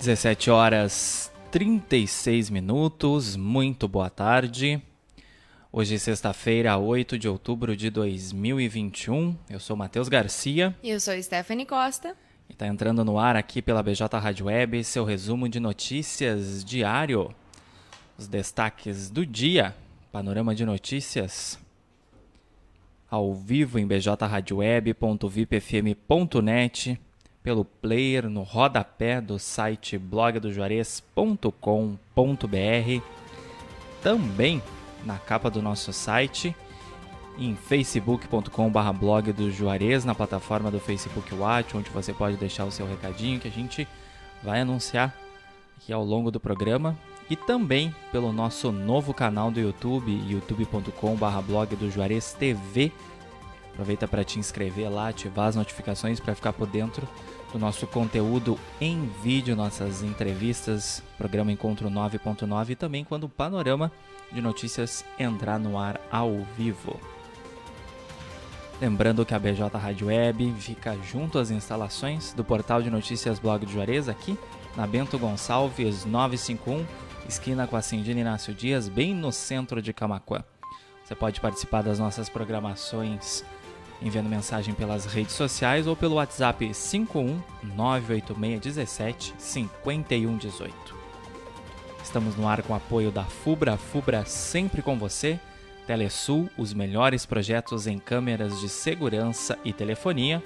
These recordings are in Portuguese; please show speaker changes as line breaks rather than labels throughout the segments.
17 horas 36 minutos, muito boa tarde. Hoje é sexta-feira, 8 de outubro de 2021. Eu sou Matheus Garcia.
E eu sou Stephanie Costa.
E está entrando no ar aqui pela BJ Rádio Web, seu resumo de notícias diário. Os destaques do dia, panorama de notícias ao vivo em bjradioweb.vipfm.net pelo player no rodapé do site blogdojuarez.com.br, também na capa do nosso site, em facebook.com.br blog do Juarez, na plataforma do Facebook Watch, onde você pode deixar o seu recadinho que a gente vai anunciar aqui ao longo do programa. E também pelo nosso novo canal do YouTube, youtube.com.br blog do Juarez TV, Aproveita para te inscrever lá, ativar as notificações para ficar por dentro do nosso conteúdo em vídeo, nossas entrevistas, programa Encontro 9.9 e também quando o panorama de notícias entrar no ar ao vivo. Lembrando que a BJ Rádio Web fica junto às instalações do portal de notícias Blog do Juarez, aqui na Bento Gonçalves 951, esquina com a Cindina Inácio Dias, bem no centro de Camacuã. Você pode participar das nossas programações enviando mensagem pelas redes sociais ou pelo WhatsApp 51 98617 5118. Estamos no ar com apoio da Fubra, Fubra sempre com você. Telesul, os melhores projetos em câmeras de segurança e telefonia.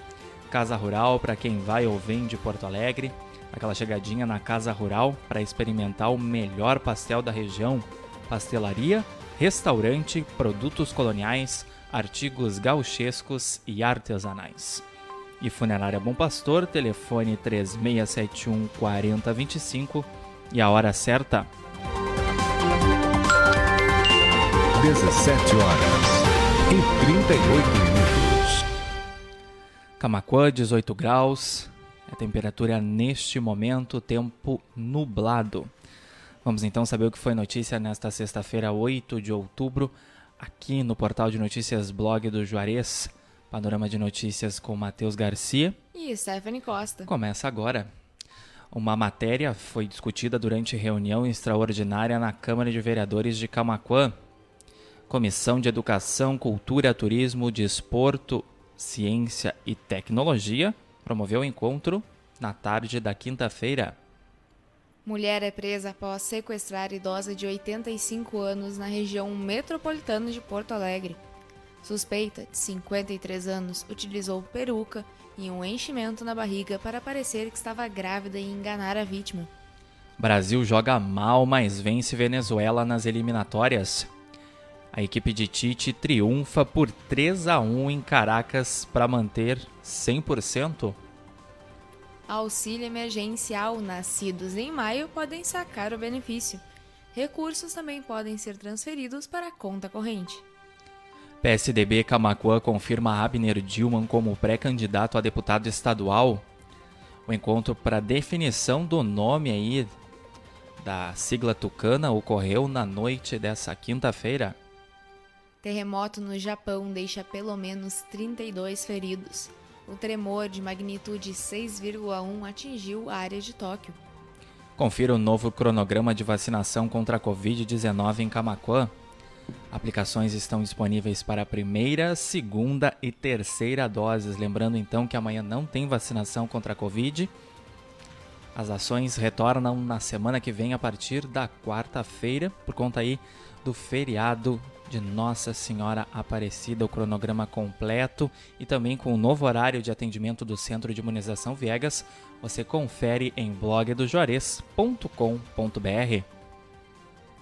Casa Rural para quem vai ou vem de Porto Alegre. Aquela chegadinha na Casa Rural para experimentar o melhor pastel da região. Pastelaria, restaurante, produtos coloniais, artigos gauchescos e artesanais. E Funerária Bom Pastor, telefone 3671 4025 e a hora certa.
17 horas e 38 minutos.
Camacuã, 18 graus. A temperatura neste momento, tempo nublado. Vamos então saber o que foi notícia nesta sexta-feira, 8 de outubro aqui no portal de notícias blog do Juarez. Panorama de notícias com Matheus Garcia
e Stephanie Costa.
Começa agora. Uma matéria foi discutida durante reunião extraordinária na Câmara de Vereadores de Camaquã. Comissão de Educação, Cultura, Turismo, Desporto, Ciência e Tecnologia promoveu o encontro na tarde da quinta-feira.
Mulher é presa após sequestrar idosa de 85 anos na região metropolitana de Porto Alegre. Suspeita, de 53 anos, utilizou peruca e um enchimento na barriga para parecer que estava grávida e enganar a vítima.
Brasil joga mal, mas vence Venezuela nas eliminatórias. A equipe de Tite triunfa por 3 a 1 em Caracas para manter 100%.
Auxílio emergencial nascidos em maio podem sacar o benefício. Recursos também podem ser transferidos para a conta corrente.
PSDB Camacuã confirma Abner Dilman como pré-candidato a deputado estadual. O encontro para definição do nome aí da sigla tucana ocorreu na noite dessa quinta-feira.
Terremoto no Japão deixa pelo menos 32 feridos. O tremor de magnitude 6,1 atingiu a área de Tóquio.
Confira o novo cronograma de vacinação contra a Covid-19 em Camaquã. Aplicações estão disponíveis para a primeira, segunda e terceira doses. Lembrando então que amanhã não tem vacinação contra a Covid. As ações retornam na semana que vem a partir da quarta-feira, por conta aí do feriado de Nossa Senhora Aparecida, o cronograma completo e também com o novo horário de atendimento do Centro de Imunização Viegas, você confere em blogdojores.com.br.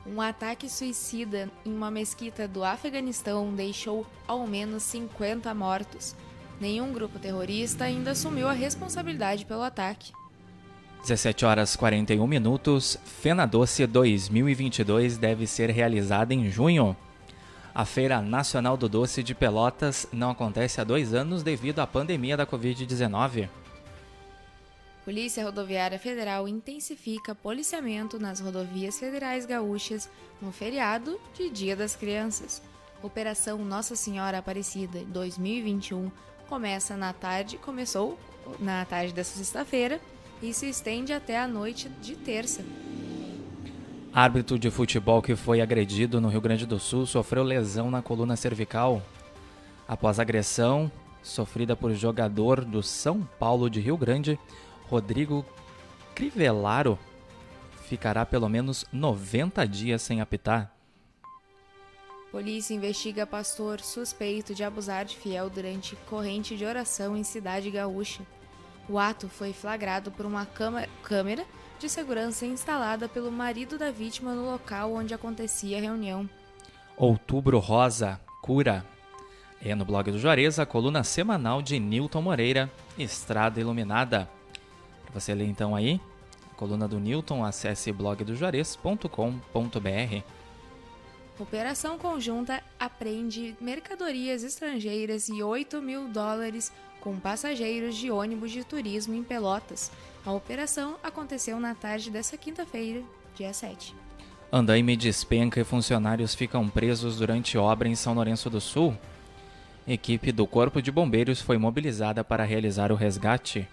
Um ataque suicida em uma mesquita do Afeganistão deixou ao menos 50 mortos. Nenhum grupo terrorista ainda assumiu a responsabilidade pelo ataque.
17 horas 41 minutos. Fena Doce 2022 deve ser realizada em junho. A Feira Nacional do Doce de Pelotas não acontece há dois anos devido à pandemia da Covid-19.
Polícia Rodoviária Federal intensifica policiamento nas rodovias federais gaúchas no feriado de Dia das Crianças. Operação Nossa Senhora Aparecida 2021 começa na tarde, começou na tarde desta sexta-feira e se estende até a noite de terça.
Árbitro de futebol que foi agredido no Rio Grande do Sul sofreu lesão na coluna cervical. Após agressão sofrida por jogador do São Paulo de Rio Grande, Rodrigo Crivellaro ficará pelo menos 90 dias sem apitar.
Polícia investiga pastor suspeito de abusar de fiel durante corrente de oração em cidade gaúcha. O ato foi flagrado por uma câmera de segurança instalada pelo marido da vítima no local onde acontecia a reunião.
Outubro Rosa, cura. É no blog do Juarez a coluna semanal de Newton Moreira, Estrada Iluminada. Para você ler então aí, a coluna do Newton, acesse blogdojuarez.com.br.
Operação conjunta apreende mercadorias estrangeiras e 8 mil dólares com passageiros de ônibus de turismo em Pelotas. A operação aconteceu na tarde dessa quinta-feira, dia 7.
Andaime despenca e funcionários ficam presos durante obra em São Lourenço do Sul. Equipe do Corpo de Bombeiros foi mobilizada para realizar o resgate.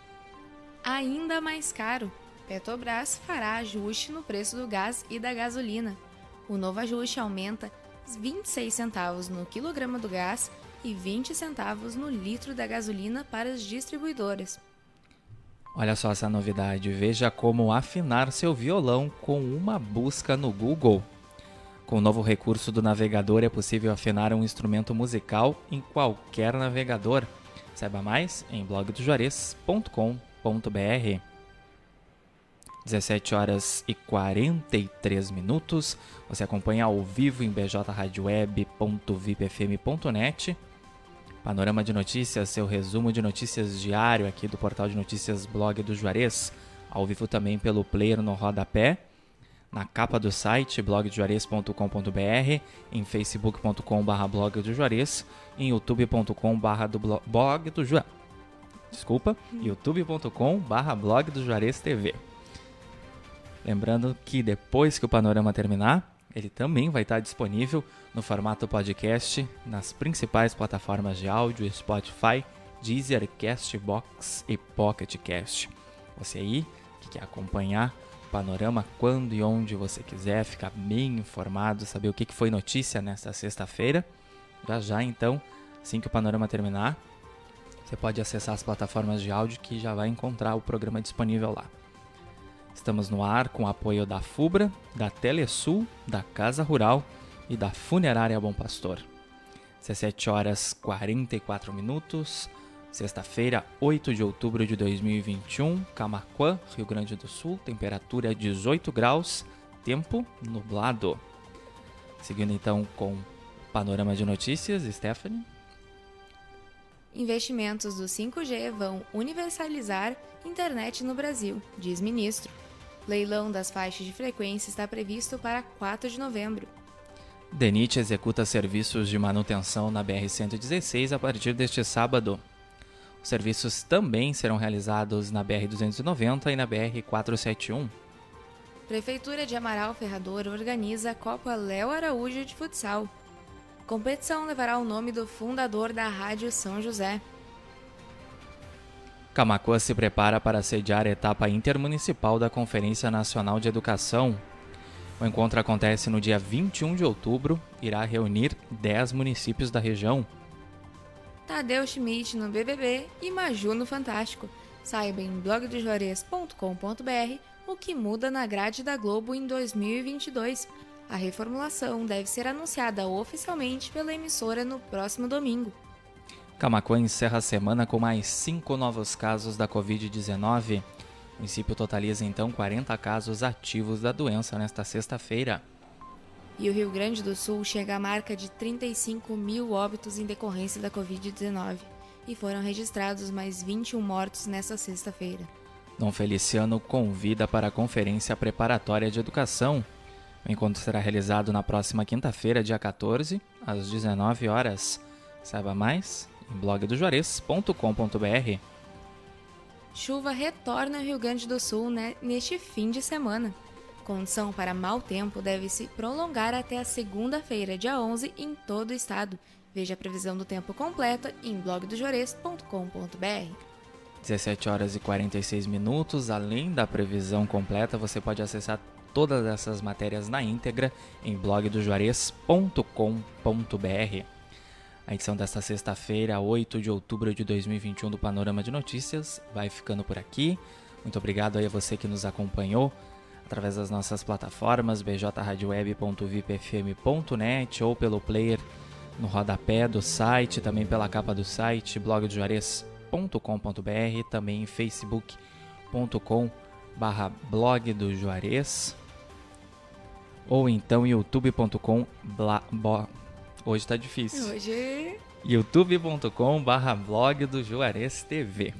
Ainda mais caro. Petrobras fará ajuste no preço do gás e da gasolina. O novo ajuste aumenta 26 centavos no quilograma do gás e 20 centavos no litro da gasolina para as distribuidoras.
Olha só essa novidade, veja como afinar seu violão com uma busca no Google. Com o novo recurso do navegador é possível afinar um instrumento musical em qualquer navegador. Saiba mais em blogdojuarez.com.br. 17 horas e 43 minutos. Você acompanha ao vivo em bjradioweb.vipfm.net. Panorama de Notícias, seu resumo de notícias diário aqui do portal de notícias Blog do Juarez. Ao vivo também pelo player no rodapé, na capa do site blogdojuarez.com.br, em facebook.com.br blog do Juarez, em youtube.com.br do blog do Juarez. Desculpa, youtube.com.br blog do Juarez TV. Lembrando que depois que o panorama terminar, ele também vai estar disponível no formato podcast nas principais plataformas de áudio, Spotify, Deezer, Castbox e Pocket Cast. Você aí que quer acompanhar o panorama quando e onde você quiser, ficar bem informado, saber o que foi notícia nesta sexta-feira, já já então, assim que o panorama terminar, você pode acessar as plataformas de áudio que já vai encontrar o programa disponível lá. Estamos no ar com o apoio da FUBRA, da Telesul, da Casa Rural e da Funerária Bom Pastor. 17 horas 44 minutos, sexta-feira, 8 de outubro de 2021, Camaquã, Rio Grande do Sul, temperatura 18 graus, tempo nublado. Seguindo então com panorama de notícias, Stephanie.
Investimentos do 5G vão universalizar internet no Brasil, diz ministro. Leilão das faixas de frequência está previsto para 4 de novembro.
DENIT executa serviços de manutenção na BR-116 a partir deste sábado. Os serviços também serão realizados na BR-290 e na BR-471.
Prefeitura de Amaral Ferrador organiza a Copa Léo Araújo de Futsal. Competição levará o nome do fundador da Rádio São José.
Camacuã se prepara para sediar a etapa intermunicipal da Conferência Nacional de Educação. O encontro acontece no dia 21 de outubro irá reunir 10 municípios da região.
Tadeu Schmidt no BBB e Maju no Fantástico. Saiba em blogdojuarez.com.br o que muda na grade da Globo em 2022. A reformulação deve ser anunciada oficialmente pela emissora no próximo domingo.
Camacuã encerra a semana com mais cinco novos casos da Covid-19. O município totaliza então 40 casos ativos da doença nesta sexta-feira.
E o Rio Grande do Sul chega à marca de 35 mil óbitos em decorrência da Covid-19. E foram registrados mais 21 mortos nesta sexta-feira.
Dom Feliciano convida para a Conferência Preparatória de Educação. O encontro será realizado na próxima quinta-feira, dia 14, às 19 horas. Saiba mais blogdojuarez.com.br.
Chuva retorna ao Rio Grande do Sul né, neste fim de semana. Condição para mau tempo deve se prolongar até a segunda-feira, dia 11, em todo o estado. Veja a previsão do tempo completa em blogdojuarez.com.br.
17 horas e 46 minutos. Além da previsão completa, você pode acessar todas essas matérias na íntegra em blogdojuarez.com.br. A edição desta sexta-feira, 8 de outubro de 2021 do Panorama de Notícias, vai ficando por aqui. Muito obrigado aí a você que nos acompanhou através das nossas plataformas bjradioweb.vipfm.net ou pelo player no rodapé do site, também pela capa do site blogdojuarez.com.br, também em facebook.com barra blog do Juarez ou então youtube.com hoje tá difícil
Hoje.
youtube.com barra blog do Juarez TV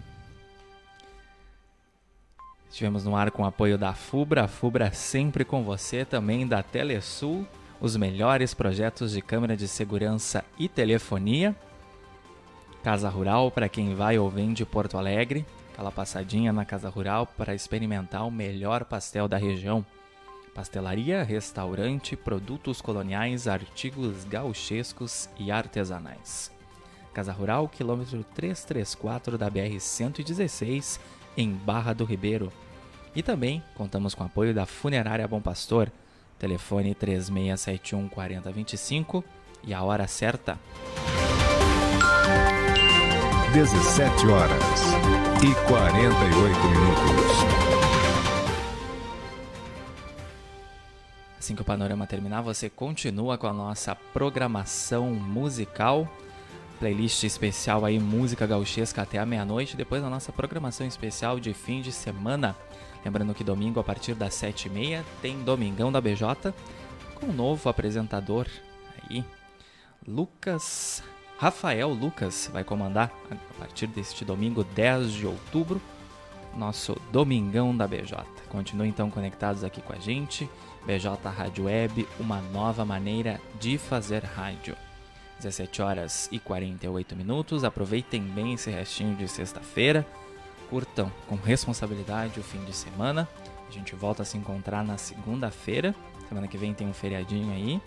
Estivemos no ar com o apoio da FUBRA, a FUBRA sempre com você, também da Telesul, os melhores projetos de câmera de segurança e telefonia. Casa Rural para quem vai ou vem de Porto Alegre, aquela passadinha na Casa Rural para experimentar o melhor pastel da região. Pastelaria, restaurante, produtos coloniais, artigos gauchescos e artesanais. Casa Rural, quilômetro 334 da BR-116, em Barra do Ribeiro. E também contamos com apoio da Funerária Bom Pastor, telefone 3671 4025 e a hora certa.
17 horas e 48 minutos.
Assim que o panorama terminar, você continua com a nossa programação musical playlist especial aí, música gauchesca até a meia-noite, depois da nossa programação especial de fim de semana. Lembrando que domingo, a partir das 7h30, tem Domingão da BJ, com um novo apresentador aí, Lucas. Rafael Lucas vai comandar a partir deste domingo, 10 de outubro, nosso Domingão da BJ. Continuem então conectados aqui com a gente. BJ Rádio Web, uma nova maneira de fazer rádio. 17 horas e 48 minutos. Aproveitem bem esse restinho de sexta-feira. Curtam com responsabilidade o fim de semana. A gente volta a se encontrar na segunda-feira. Semana que vem tem um feriadinho aí.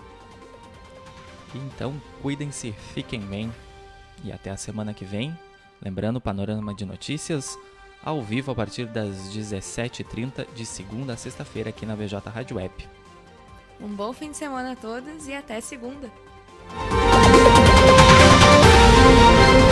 Então, cuidem-se, fiquem bem. E até a semana que vem. Lembrando, panorama de notícias ao vivo a partir das 17h30 de segunda a sexta-feira aqui na VJ Rádio Web.
Um bom fim de semana a todos e até segunda.